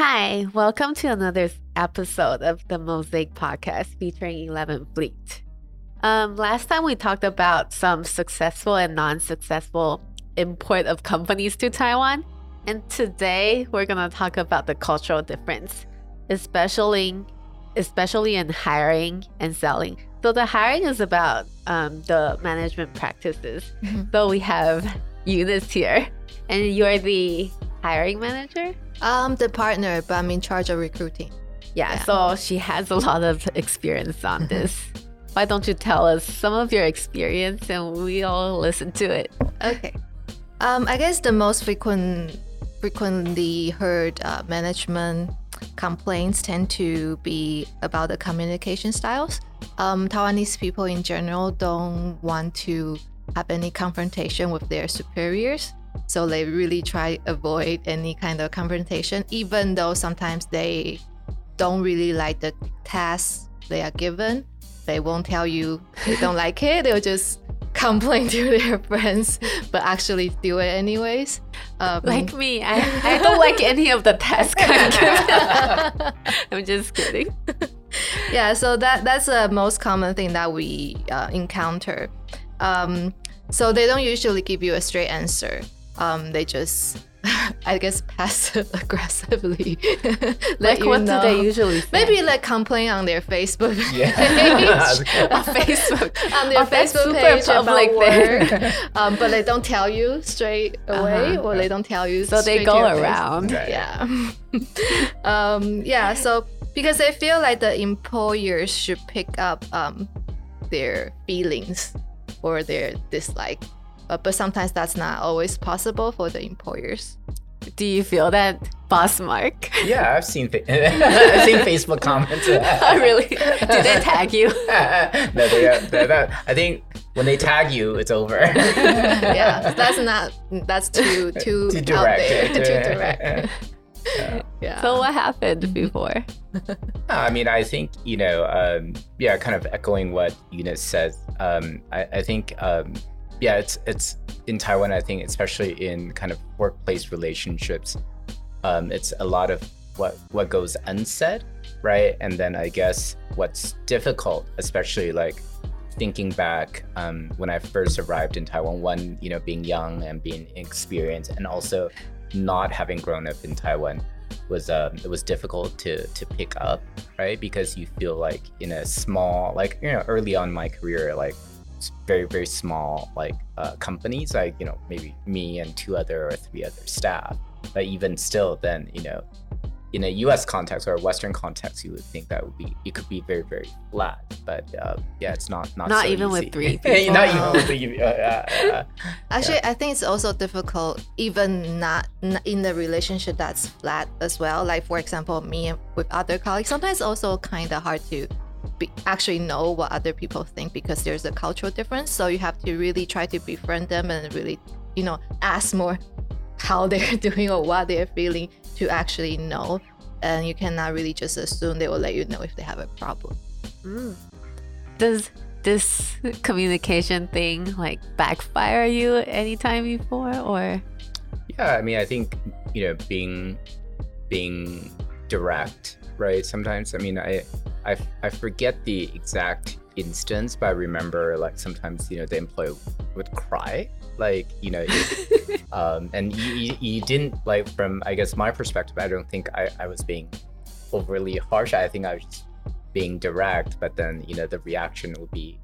Hi, welcome to another episode of the Mosaic Podcast featuring 11 Fleet. Um, last time we talked about some successful and non successful import of companies to Taiwan. And today we're going to talk about the cultural difference, especially, especially in hiring and selling. So, the hiring is about um, the management practices. Mm-hmm. So, we have Eunice here, and you're the hiring manager? I'm the partner, but I'm in charge of recruiting. Yeah, Yeah. so she has a lot of experience on this. Why don't you tell us some of your experience and we all listen to it? Okay. Um, I guess the most frequent, frequently heard uh, management complaints tend to be about the communication styles. Um, Taiwanese people in general don't want to have any confrontation with their superiors, so they really try to avoid any kind of confrontation, even though sometimes they don't really like the tasks they are given. They won't tell you they don't like it. They'll just complain to their friends, but actually do it anyways. Um, Like me, I, I don't like any of the tasks I'm given. I'm just kidding. yeah, so that that's the most common thing that we uh, encounter. Um, so they don't usually give you a straight answer. Um, they just, I guess, passive aggressively. Like, what know. do they usually say? Maybe like complain on their Facebook Yeah. page. on Facebook. on their that's Facebook page public about there. work, um, but they don't tell you straight away, Uh-huh. or they don't tell you. So they go to your face. around. Right. Yeah. um, yeah. So because they feel like the employers should pick up um, their feelings or their dislike, uh, but sometimes that's not always possible for the employers. Do you feel that, Boss Mark? Yeah, I've seen fa- I've seen Facebook comments. oh, really? Did they tag you? no, they, uh, they, they- I think when they tag you, it's over. yeah, that's not. That's too too, Too out direct. there. Too- too direct. Yeah. Yeah. So, what happened before? I mean, I think you know, um, yeah, kind of echoing what Eunice says. Um, I, I think, um, yeah, it's it's in Taiwan. I think, especially in kind of workplace relationships, um, it's a lot of what what goes unsaid, right? And then I guess what's difficult, especially like thinking back um, when I first arrived in Taiwan, one, you know, being young and being inexperienced, and also not having grown up in Taiwan was um, it was difficult to to pick up, right? Because you feel like in a small, like you know, early on my career, like very very small like uh, companies, like you know maybe me and two other or three other staff. But even still, then you know, in a U.S. context or a Western context, you would think that would be it could be very very flat. But uh, yeah, it's not not Not so even with easy. three not even with three. Uh, uh, uh, Actually, I think it's also difficult, even not in the relationship that's flat as well. Like for example, me with other colleagues, sometimes also kind of hard to be, actually know what other people think because there's a cultural difference. So you have to really try to befriend them and really, you know, ask more how they're doing or what they're feeling to actually know. And you cannot really just assume they will let you know if they have a problem. Mm. Does this communication thing like backfire you anytime before or Yeah, I mean, I think you know, being being direct, right? Sometimes, I mean, I I, I forget the exact instance, but I remember like sometimes you know the employee would cry, like you know, it- um, and you, you, you didn't like from I guess my perspective, I don't think I, I was being overly harsh. I think I was just being direct, but then you know the reaction would be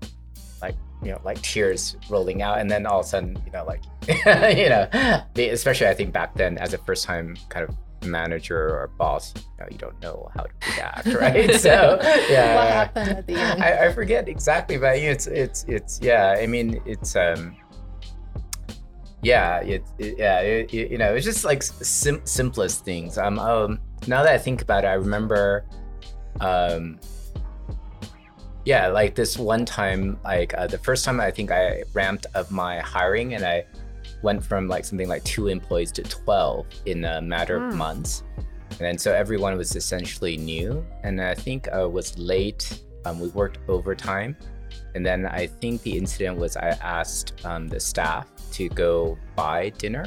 like you know like tears rolling out and then all of a sudden you know like you know especially i think back then as a first time kind of manager or boss you know you don't know how to react right? So yeah What happened at the end? I, I forget exactly but it's it's it's yeah i mean it's um yeah it, it yeah it, it- you know it's just like sim- simplest things. Um um now that i think about it i remember um yeah like this one time like uh, the first time i think i ramped up my hiring and i went from like something like two employees to 12 in a matter Hmm. of months and then so everyone was essentially new and i think i was late um, we worked overtime and then i think the incident was i asked um, the staff to go buy dinner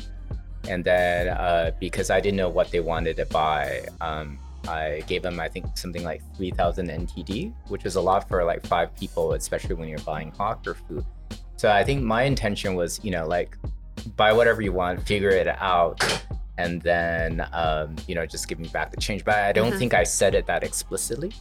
and then uh, because I didn't know what they wanted to buy, um, I gave them I think something like three thousand NTD, which is a lot for like five people, especially when you're buying hawker food. So I think my intention was, you know, like buy whatever you want, figure it out, and then um, you know just give me back the change. But I don't Mhm. think I said it that explicitly.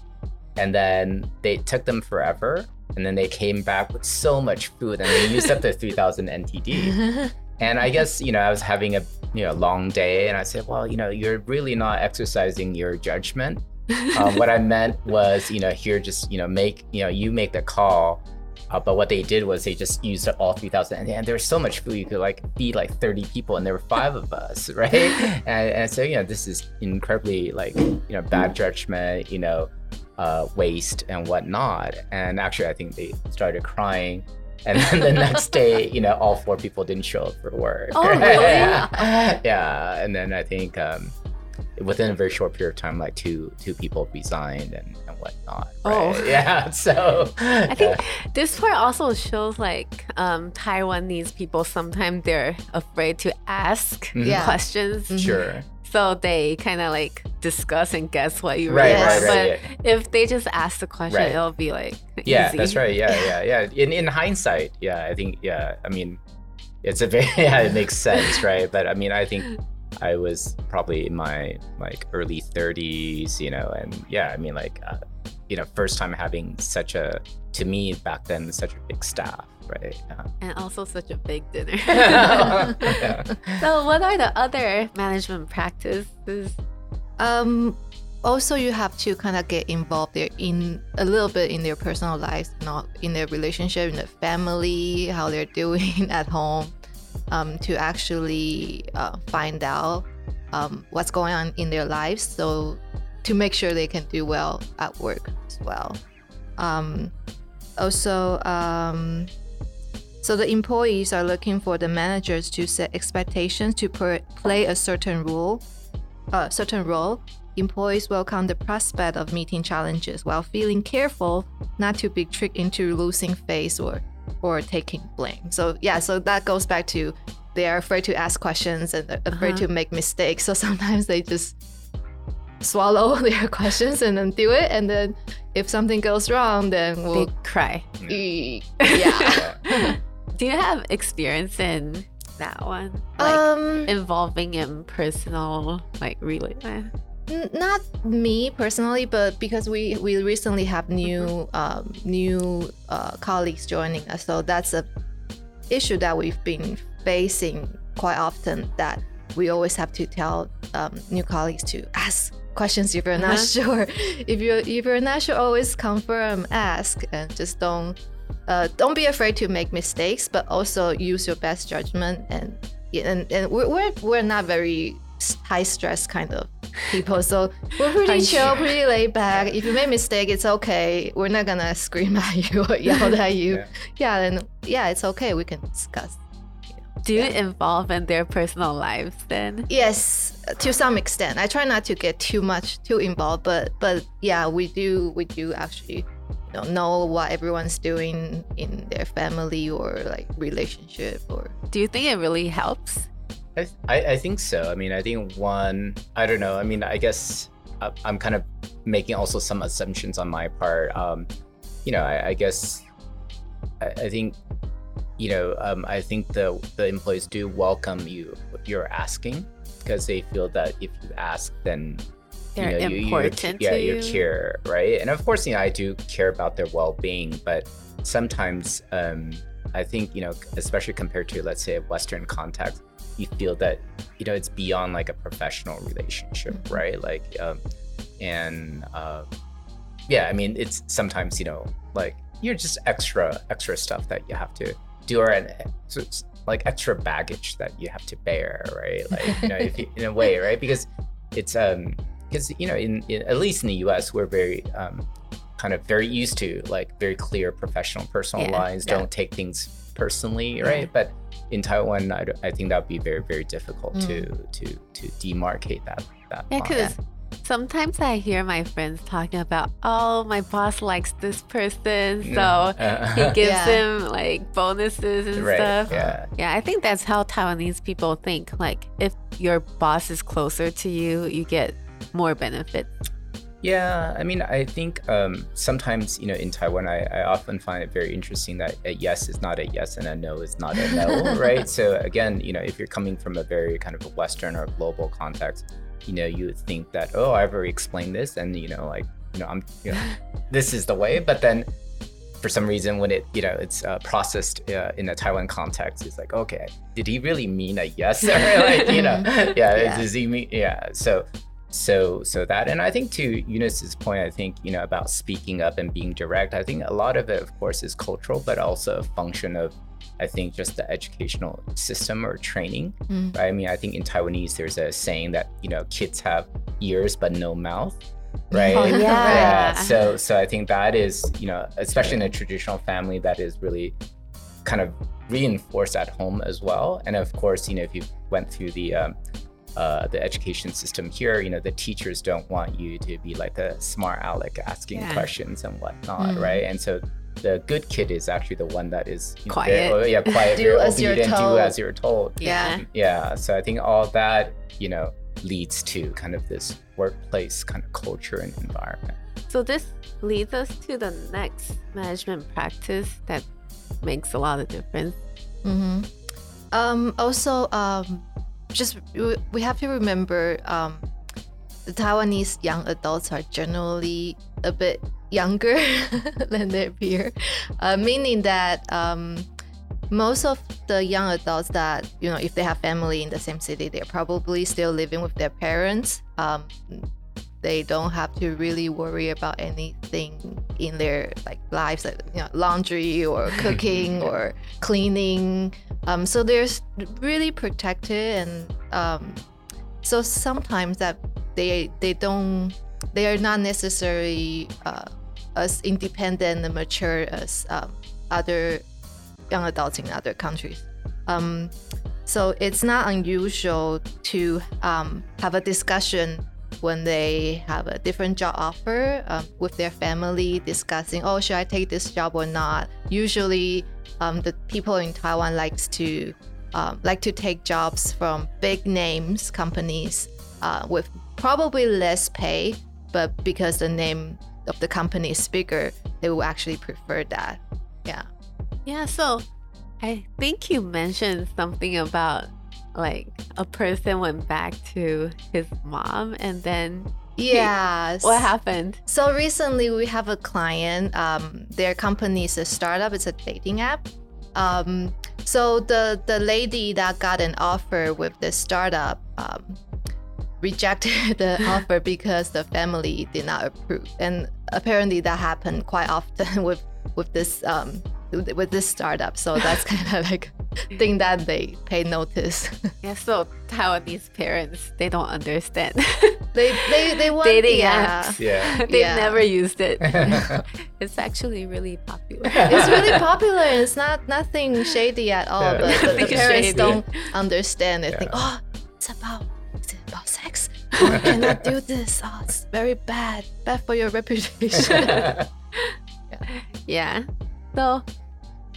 And then they took them forever, and then they came back with so much food, and they used up the three thousand NTD. And I guess, you know, I was having a you know long day and I said, well, you know, you're really not exercising your judgment. Um, what I meant was, you know, here just, you know, make, you know, you make the call. Uh, but what they did was they just used up all 3,000 and, and there was so much food. You could like feed like 30 people and there were five of us, right? and, and so, you know, this is incredibly like, you know, bad judgment, you know, uh, waste and whatnot. And actually, I think they started crying. And then the next day, you know, all four people didn't show up for work. Oh, really? yeah. yeah. And then I think um, within a very short period of time, like two two people resigned and, and whatnot. Oh. yeah. So I think this part also shows like um, Taiwanese people sometimes they're afraid to ask Mhm. Yeah. questions, Mhm. sure. so they kind of like discuss and guess what you Right, really right, right, But if they just ask the question, Right. it'll be like Yeah, easy. that's right. Yeah, yeah, yeah. In in hindsight, yeah, I think yeah. I mean, it's a very yeah, it makes sense, right? But I mean, I think I was probably in my like early 30s, you know, and yeah, I mean, like, uh, you know, first time having such a to me back then such a big staff, right? and also such a big dinner. Yeah. Yeah. so, what are the other management practices? Um, also, you have to kind of get involved there in a little bit in their personal lives, not in their relationship, in their family, how they're doing at home, um, to actually uh, find out um, what's going on in their lives. So, to make sure they can do well at work as well. Um, also, um, so the employees are looking for the managers to set expectations to per- play a certain role a certain role, employees welcome the prospect of meeting challenges while feeling careful not to be tricked into losing face or or taking blame. So yeah, so that goes back to they are afraid to ask questions and they're afraid Uh-huh. to make mistakes. So sometimes they just swallow their questions and then do it. And then if something goes wrong, then we'll cry. e- yeah. Yeah. Do you have experience in that one? Like um, involving in personal, like really? Not me personally, but because we we recently have new um, new uh, colleagues joining us, so that's a issue that we've been facing quite often. That we always have to tell um, new colleagues to ask questions if you're not Uh-huh. sure. If you if you're not sure, always confirm, ask, and just don't uh, don't be afraid to make mistakes, but also use your best judgment and and, and we're, we're we're not very high stress kind of people, so we're pretty I'm chill, sure. pretty laid back. If you make mistake, it's okay. We're not gonna scream at you or yell at you. Yeah. Yeah, and yeah, it's okay. We can discuss. Do you Yeah. involve in their personal lives then? Yes, to some extent. I try not to get too much too involved, but but yeah, we do we do actually you know, know what everyone's doing in their family or like relationship or Do you think it really helps? I, I, I think so. I mean, I think one, I don't know. I mean, I guess I- I'm kind of making also some assumptions on my part. Um, you know, I, I guess I, I think, you know, um, I think the the employees do welcome you you're asking because they feel that if you ask, then They're you know, you- you- important yeah, you you. care, right? And of course, you know, I do care about their well-being, but sometimes um, I think you know, especially compared to let's say a Western context, you feel that you know it's beyond like a professional relationship, Mm-hmm. right? Like, um, and uh, yeah, I mean, it's sometimes you know, like you're just extra extra stuff that you have to do, or an so it's like extra baggage that you have to bear, right? Like you know, if you, in a way, right? Because it's um because you know in, in at least in the us we're very um kind of very used to like very clear professional personal Yeah, lines yeah. don't take things personally right but in taiwan I, I think that would be very very difficult to to to demarcate that that Yeah, because sometimes I hear my friends talking about, oh, my boss likes this person, so Uh, he gives Yeah. them like bonuses and right. stuff. Yeah. Yeah, I think that's how Taiwanese people think. Like, if your boss is closer to you, you get more benefits. Yeah, I mean, I think um, sometimes, you know, in Taiwan, I, I often find it very interesting that a yes is not a yes and a no is not a no, right? So again, you know, if you're coming from a very kind of a Western or global context, you know, you would think that, oh, I've already explained this, and you know, like, you know, I'm, you know, this is the way. But then, for some reason, when it, you know, it's uh, processed uh, in a Taiwan context, it's like, okay, did he really mean a yes? or like, you know, yeah, Yeah. does he mean, yeah. So so so that and i think to eunice's point i think you know about speaking up and being direct i think a lot of it of course is cultural but also a function of i think just the educational system or training Mm. right? i mean i think in taiwanese there's a saying that you know kids have ears but no mouth right Oh, yeah. so so i think that is you know especially in a traditional family that is really kind of reinforced at home as well and of course you know if you went through the um, uh, the education system here, you know, the teachers don't want you to be like a smart aleck asking Yeah. questions and whatnot, Mm. right? And so the good kid is actually the one that is you know, Quiet. very- oh, yeah, quiet, Do as you're obedient, do told. as you're told. Yeah. Yeah. So I think all that, you know, leads to kind of this workplace kind of culture and environment. So, this leads us to the next management practice that makes a lot of difference. hmm Um, also, um, just we- have to remember um, the Taiwanese young adults are generally a bit younger than their peer, uh, meaning that um, most of the young adults that you know, if they have family in the same city, they're probably still living with their parents. Um, they don't have to really worry about anything in their like lives, like you know, laundry or cooking or cleaning. Um, so they're really protected, and um, so sometimes that they they don't they are not necessarily uh, as independent and mature as um, other young adults in other countries. Um, so it's not unusual to um, have a discussion when they have a different job offer um, with their family, discussing, oh, should I take this job or not? Usually, um, the people in Taiwan likes to um, like to take jobs from big names companies uh, with probably less pay, but because the name of the company is bigger, they will actually prefer that. Yeah. Yeah, so I think you mentioned something about like a person went back to his mom and then yeah. what happened? So recently, we have a client. Um, their company is a startup. It's a dating app. Um, so the the lady that got an offer with the startup um, rejected the offer because the family did not approve, and apparently that happened quite often with with this um, with this startup. So that's kind of like thing that they pay notice. Yeah, so Taiwanese parents they don't understand they they they want dating yeah. apps. Yeah. They've Yeah. never used it. it's actually really popular. it's really popular and it's not nothing shady at all Yeah. but, but the parents shady. don't understand they think oh it's about is it about sex oh, I cannot do this oh it's very bad bad for your reputation Yeah. So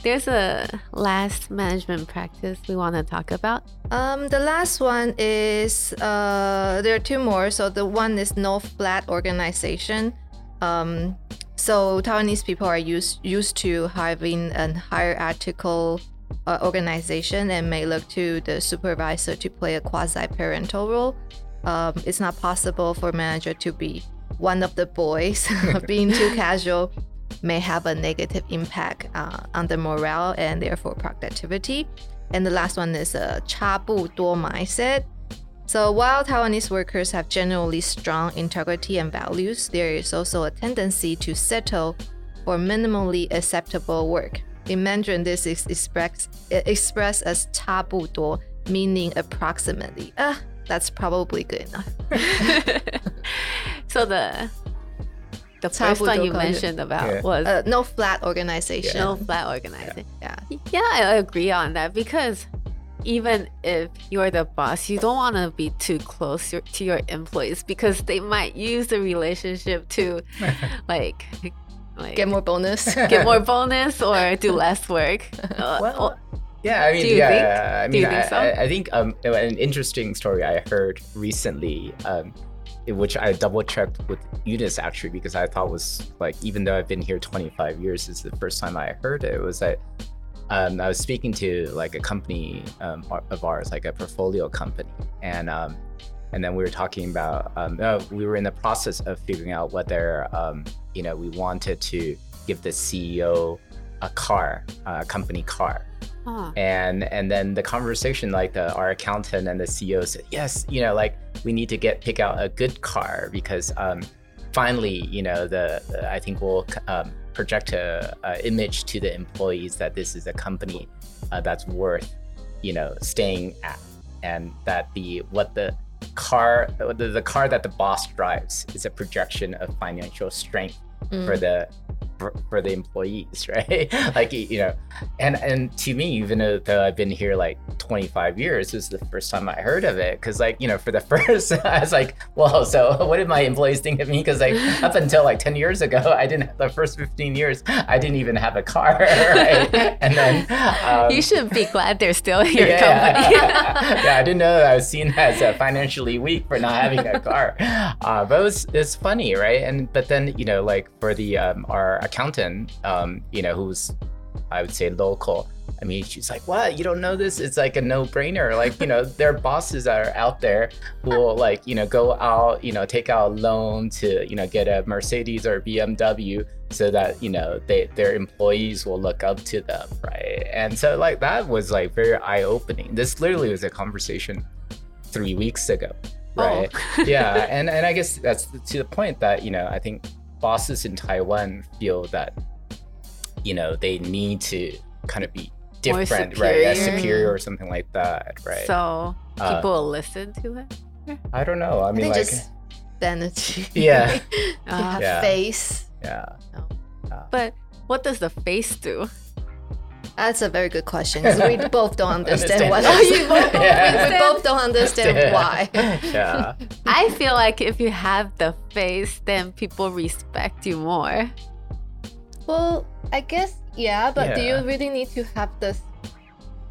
there's a last management practice we want to talk about. um the last one is uh there are two more so the one is no flat organization um so Taiwanese people are used used to having an hierarchical uh, organization and may look to the supervisor to play a quasi parental role. Um, it's not possible for manager to be one of the boys. Being too casual may have a negative impact uh, on the morale and therefore productivity. And the last one is a 差不多 mindset. So while Taiwanese workers have generally strong integrity and values, there is also a tendency to settle for minimally acceptable work. In Mandarin, this is expressed expressed as 差不多, meaning approximately. Ah, that's probably good enough. so the the first one you mentioned about yeah. was uh, no flat organization. Yeah. No flat organization. Yeah. yeah. yeah, I agree on that because even if you're the boss, you don't want to be too close to your employees because they might use the relationship to, like. Like, get more bonus, get more bonus, or do less work. Uh, well, oh. yeah, I mean, yeah, think? I mean, think I, so? I, I, think um, an interesting story I heard recently. Um, which I double checked with Eunice actually because I thought was like, even though I've been here 25 years, is the first time I heard it. Was that um, I was speaking to like a company um, of ours, like a portfolio company, and um, and then we were talking about uh, we were in the process of figuring out whether um, you know we wanted to give the CEO a car, a company car, huh. and and then the conversation like the our accountant and the ceo said yes you know like we need to get pick out a good car because um finally you know the i think we'll um, project a, a image to the employees that this is a company uh, that's worth you know staying at and that the what the car the, the car that the boss drives is a projection of financial strength for Mm. the for, for the employees right like you know and and to me even though, though i've been here like 25 years this is the first time i heard of it because like you know for the first i was like well so what did my employees think of me because like up until like 10 years ago i didn't the first 15 years i didn't even have a car right and then um, you should be glad they're still your yeah. company. yeah, I didn't know that I was seen as uh, financially weak for not having a car. Uh, but it was, it's funny, right? And but then you know, like for the um, our accountant, um, you know, who's I would say local. I mean, she's like, "What? You don't know this? It's like a no-brainer. Like, you know, their bosses are out there who will like, you know, go out, you know, take out a loan to, you know, get a Mercedes or BMW, so that you know they their employees will look up to them, right? And so like that was like very eye-opening. This literally was a conversation three weeks ago, right? yeah, and and I guess that's to the point that you know I think bosses in Taiwan feel that you know they need to kind of be different, right? As superior. superior or something like that, right? So Uh, people will listen to it. I don't know. I I mean, think like, just vanity. Yeah. to Uh, have Yeah. face. yeah, But what does the face do? That's a very good question. 'cause we both don't understand, Understand what. Oh, you both, Yeah. we, we both don't understand why. yeah. I feel like if you have the face, then people respect you more. Well, I guess yeah, but do you really need to have this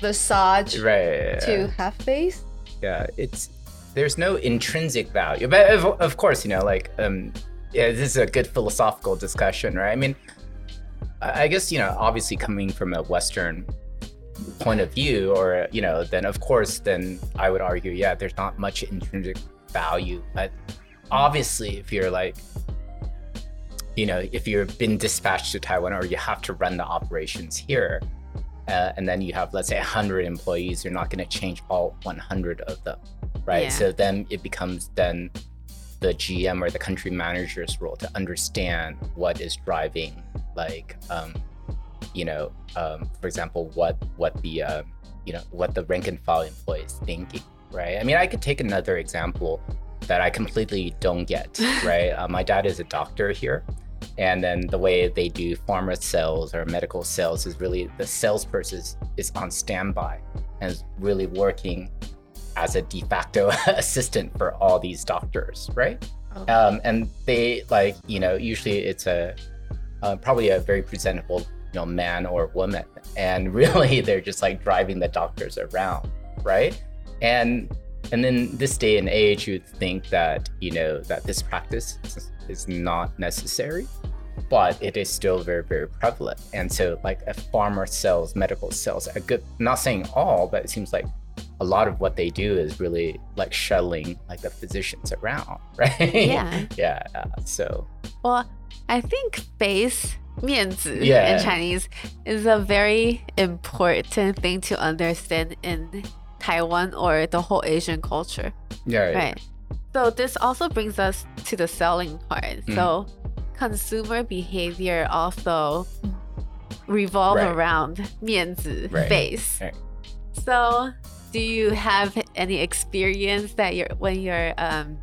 visage Right. to have face? yeah it's there's no intrinsic value but of, of course you know like um yeah this is a good philosophical discussion right i mean i I guess you know obviously coming from a western point of view or you know then of course then i would argue yeah there's not much intrinsic value but obviously if you're like you know if you've been dispatched to taiwan or you have to run the operations here uh, and then you have let's say 100 employees you're not going to change all 100 of them right Yeah. so then it becomes then the gm or the country manager's role to understand what is driving like um, you know um, for example what what the um, you know what the rank and file employee is thinking right? I mean i could take another example that i completely don't get right? Uh, my dad is a doctor here and then the way they do pharma sales or medical sales is really the salesperson is, is on standby and is really working as a de facto assistant for all these doctors right? Oh. um, and they like you know usually it's a uh, probably a very presentable you know man or woman. And really they're just like driving the doctors around right? And and in this day and age you'd think that you know that this practice is, not necessary but it is still very very prevalent. And so like a pharma sales medical sales a good not saying all but it seems like a lot of what they do is really like shuttling like the physicians around right? Yeah. yeah so. Well, I think face 面子 Yeah. in Chinese is a very important thing to understand in Taiwan or the whole Asian culture. yeah Right. So this also brings us to the selling part. Mm-hmm. So consumer behavior also revolve Right. around 面子 Right. face. Right. So do you have any experience that you're when your um,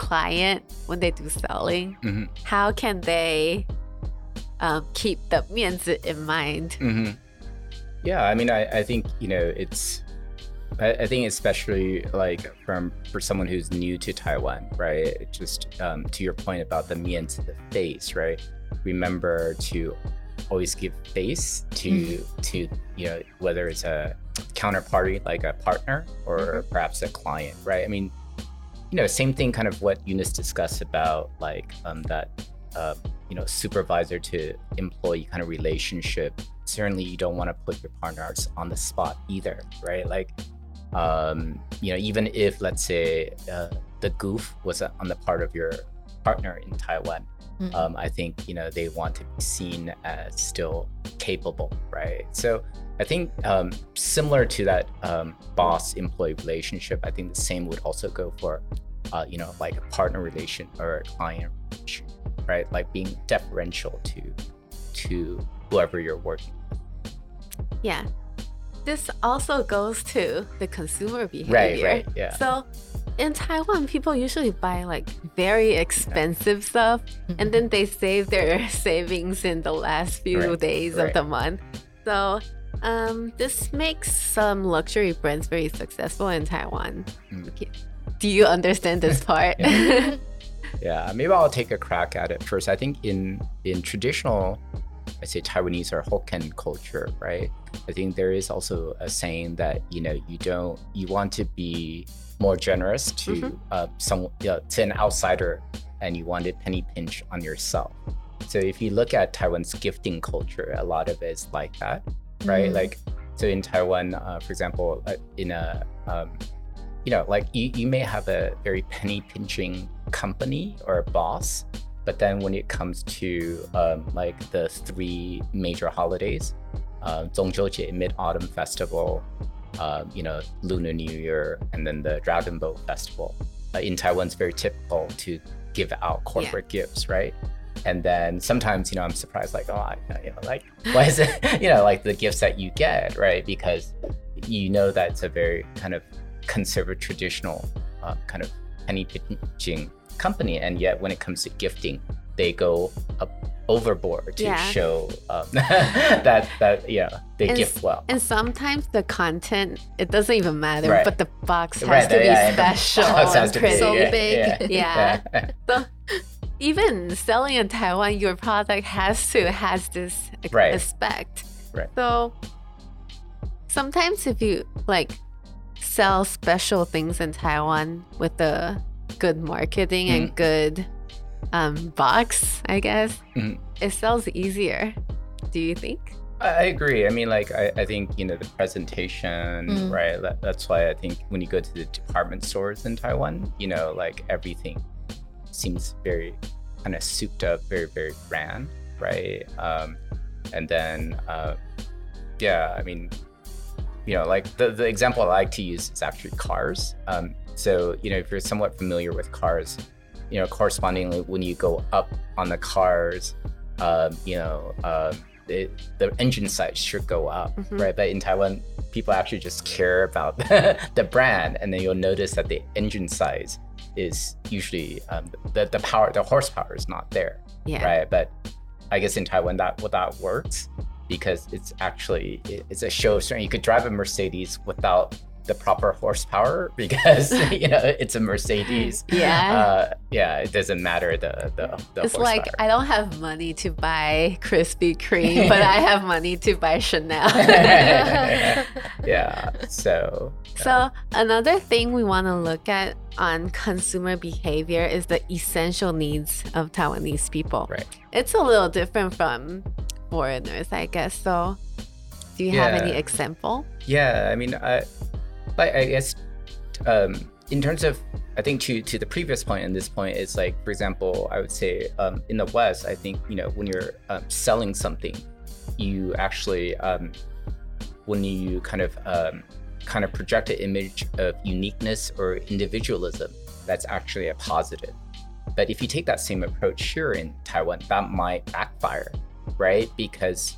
client when they do selling, Mhm. how can they um, keep the 面子 in mind? hmm Yeah, I mean, I, I think you know it's I, I think especially like from for someone who's new to Taiwan, right? Just um, to your point about the mian to the face, right? Remember to always give face to Mm-hmm. to you know whether it's a counterparty like a partner or Mm-hmm. perhaps a client, right? I mean, you know, same thing, kind of what Eunice discussed about like um, that uh, you know supervisor to employee kind of relationship. Certainly, you don't want to put your partners on the spot either, right? Like, um, you know, even if let's say uh, the goof was on the part of your partner in Taiwan, Mhm. um, I think you know they want to be seen as still capable, right? So I think um, similar to that um, boss-employee relationship, I think the same would also go for uh, you know like a partner relation or a client relation, right? Like being deferential to to whoever you're working. Yeah. This also goes to the consumer behavior. Right, right, yeah. So in Taiwan, people usually buy like very expensive stuff and then they save their savings in the last few Right, days right. of the month. So um, this makes some luxury brands very successful in Taiwan. Mm. Okay. Do you understand this part? Yeah. Yeah, maybe I'll take a crack at it first. I think in in traditional, I say Taiwanese or Hokkien culture, right? I think there is also a saying that you know you don't you want to be more generous to Mhm. uh, some uh, to an outsider, and you want to penny pinch on yourself. So if you look at Taiwan's gifting culture, a lot of it is like that, right? Mm. Like so in Taiwan, uh, for example, uh, in a um, you know, like you, you may have a very penny pinching company or a boss, but then when it comes to um, like the three major holidays, uh, Zhongqiujie Mid Autumn Festival, uh, you know, Lunar New Year, and then the Dragon Boat Festival. Uh, in Taiwan, it's very typical to give out corporate yeah. gifts, right? And then sometimes, you know, I'm surprised, like, oh, I, you know, like, why is it, you know, like the gifts that you get, right? Because you know that's a very kind of conservative, traditional uh, kind of penny pinching company, and yet when it comes to gifting, they go up overboard to Yeah. show um, that that yeah they And gift well. And sometimes the content, it doesn't even matter, Right. but the box has Right, to be yeah, special has and to be. So yeah, big. yeah. So even selling in Taiwan, your product has to has this Right. aspect. Right. So sometimes if you like sell special things in Taiwan with the good marketing Mm. and good um, box, I guess, Mhm. it sells easier. Do you think? I I agree. I mean, like, I, I think, you know, the presentation, Mm. right? That, that's why I think when you go to the department stores in Taiwan, you know, like everything seems very kind of souped up, very, very grand, right? Um, and then, uh, yeah, I mean, you know, like the, the example I like to use is actually cars. Um, so, you know, if you're somewhat familiar with cars, you know, correspondingly, when you go up on the cars, um, you know, um, it, the engine size should go up, Mhm. right? But in Taiwan, people actually just care about the brand, and then you'll notice that the engine size is usually um, the the power, the horsepower is not there, Yeah. right? But I guess in Taiwan that well, that works because it's actually it's a show strength. You could drive a Mercedes without the proper horsepower because you know it's a Mercedes. Yeah. Uh, yeah, it doesn't matter the the, the it's like. I don't have money to buy Krispy Kreme, but I have money to buy Chanel. yeah. So So another thing we want to look at on consumer behavior is the essential needs of Taiwanese people. right. It's a little different from foreigners, I guess. So do you have any example? Yeah, I mean, I, like I guess, um, in terms of, I think to to the previous point and this point is like, for example, I would say um, in the West, I think you know when you're um, selling something, you actually um, when you kind of um, kind of project an image of uniqueness or individualism, that's actually a positive. But if you take that same approach here in Taiwan, that might backfire, right? Because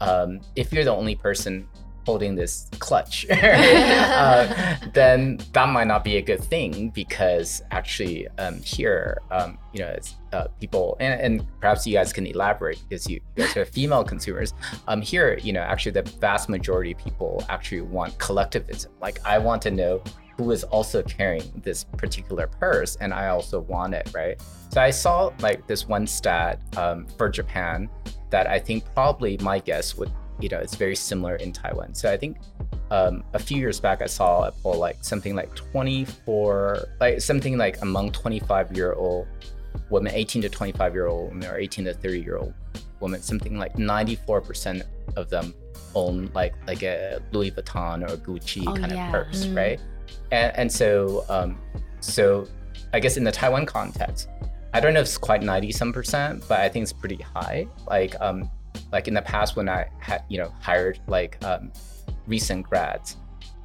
um, if you're the only person holding this clutch, uh, then that might not be a good thing because actually um, here, um, you know, uh, people and, and, perhaps you guys can elaborate because you, guys are female consumers. Um, here, you know, actually the vast majority of people actually want collectivism. Like I want to know who is also carrying this particular purse and I also want it, right? So I saw like this one stat um, for Japan that I think probably my guess would you know it's very similar in Taiwan. So I think um, a few years back I saw a poll like something like 24, like something like among 25 year old women, 18 to 25 year old women, or 18 to 30 year old women, something like 94% of them own like like a Louis Vuitton or Gucci oh, kind yeah. of purse, mm. right? And, and so um, so I guess in the Taiwan context, I don't know if it's quite 90 some percent, but I think it's pretty high. Like um, like in the past when I had you know hired like um, recent grads,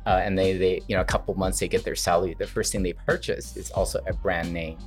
uh, and they they you know a couple months they get their salary, the first thing they purchase is also a brand name,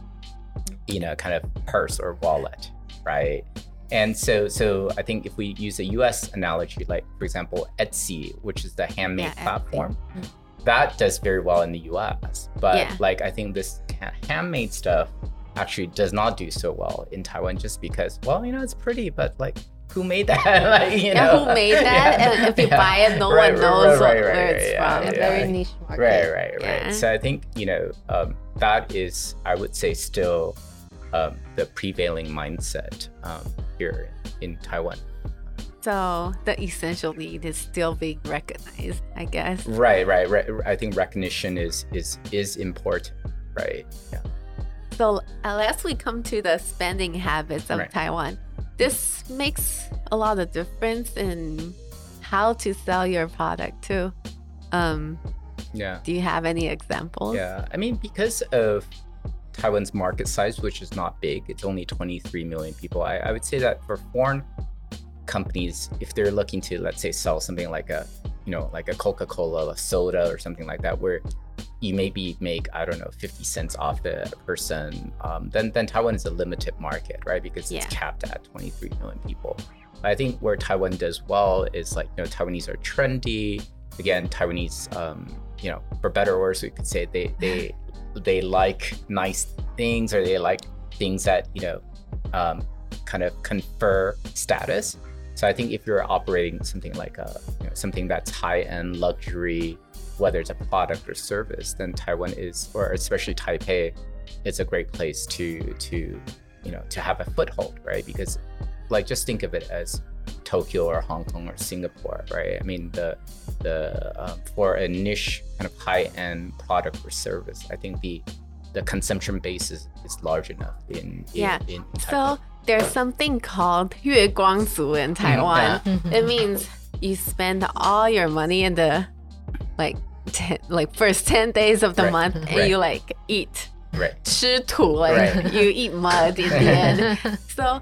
you know, kind of purse or wallet, right? And so so I think if we use a U.S. analogy, like for example Etsy, which is the handmade yeah, platform. Mm-hmm. That does very well in the US. But yeah. like I think this handmade stuff actually does not do so well in Taiwan just because, well, you know, it's pretty, but like who made that? like, you yeah, know, who made that? Yeah. And if you yeah. buy it, no right, one knows right, right, where it's from. A very niche market. Right, right, right. So I think you know um, that is, I would say, still um, the prevailing mindset um, here in Taiwan. So the essential need is still being recognized, I guess. Right, right, right. I think recognition is is is important, right? Yeah. So last we come to the spending habits of right. Taiwan this makes a lot of difference in how to sell your product too. Um, yeah. Do you have any examples? Yeah. I mean, because of Taiwan's market size, which is not big, it's only 23 million people. I, I would say that for foreign companies, if they're looking to, let's say, sell something like a, you know, like a Coca Cola, a soda, or something like that, where you maybe make I don't know 50 cents off the person, um, then then Taiwan is a limited market, right? Because it's yeah. capped at 23 million people. But I think where Taiwan does well is like you know Taiwanese are trendy. Again, Taiwanese, um, you know, for better or worse, we could say they they they like nice things or they like things that you know um, kind of confer status. So I think if you're operating something like a you know, something that's high end luxury whether it's a product or service, then Taiwan is, or especially Taipei, it's a great place to to you know to have a foothold, right? Because like just think of it as Tokyo or Hong Kong or Singapore, right? I mean the the um, for a niche kind of high end product or service, I think the the consumption base is, is large enough in, in yeah. In, so there's something called 月光族 in Taiwan. Mm-hmm. it means you spend all your money in the like ten, like first 10 days of the right. month and right. you like eat right 吃土 like right. you eat mud in the end so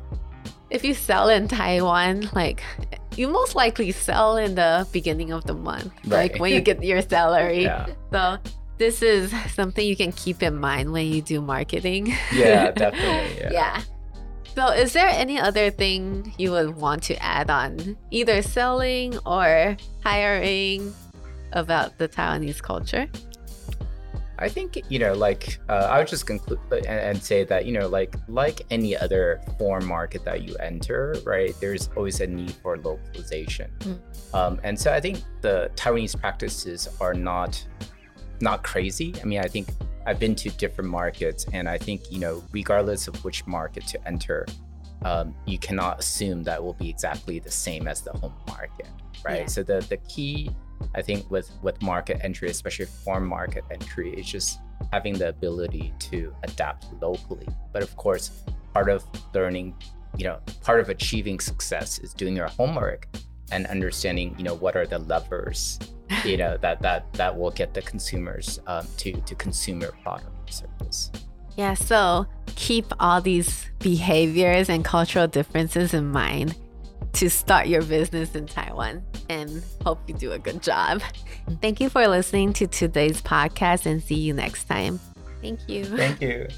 if you sell in Taiwan like you most likely sell in the beginning of the month like when you get your salary yeah. so this is something you can keep in mind when you do marketing yeah definitely yeah. yeah. So, is there any other thing you would want to add on either selling or hiring about the Taiwanese culture? I think you know, like uh, I would just conclude and, and, say that you know, like like any other foreign market that you enter, right? There's always a need for localization, mm. um, and so I think the Taiwanese practices are not not crazy. I mean, I think I've been to different markets, and I think you know, regardless of which market to enter, um, you cannot assume that will be exactly the same as the home market, right? Yeah. So the the key I think with with market entry, especially foreign market entry, is just having the ability to adapt locally. But of course, part of learning, you know, part of achieving success is doing your homework and understanding, you know, what are the levers, you know, that that that will get the consumers um, to to consume your product or service. Yeah. So keep all these behaviors and cultural differences in mind to start your business in Taiwan and hope you do a good job. Thank you for listening to today's podcast and see you next time. Thank you. Thank you.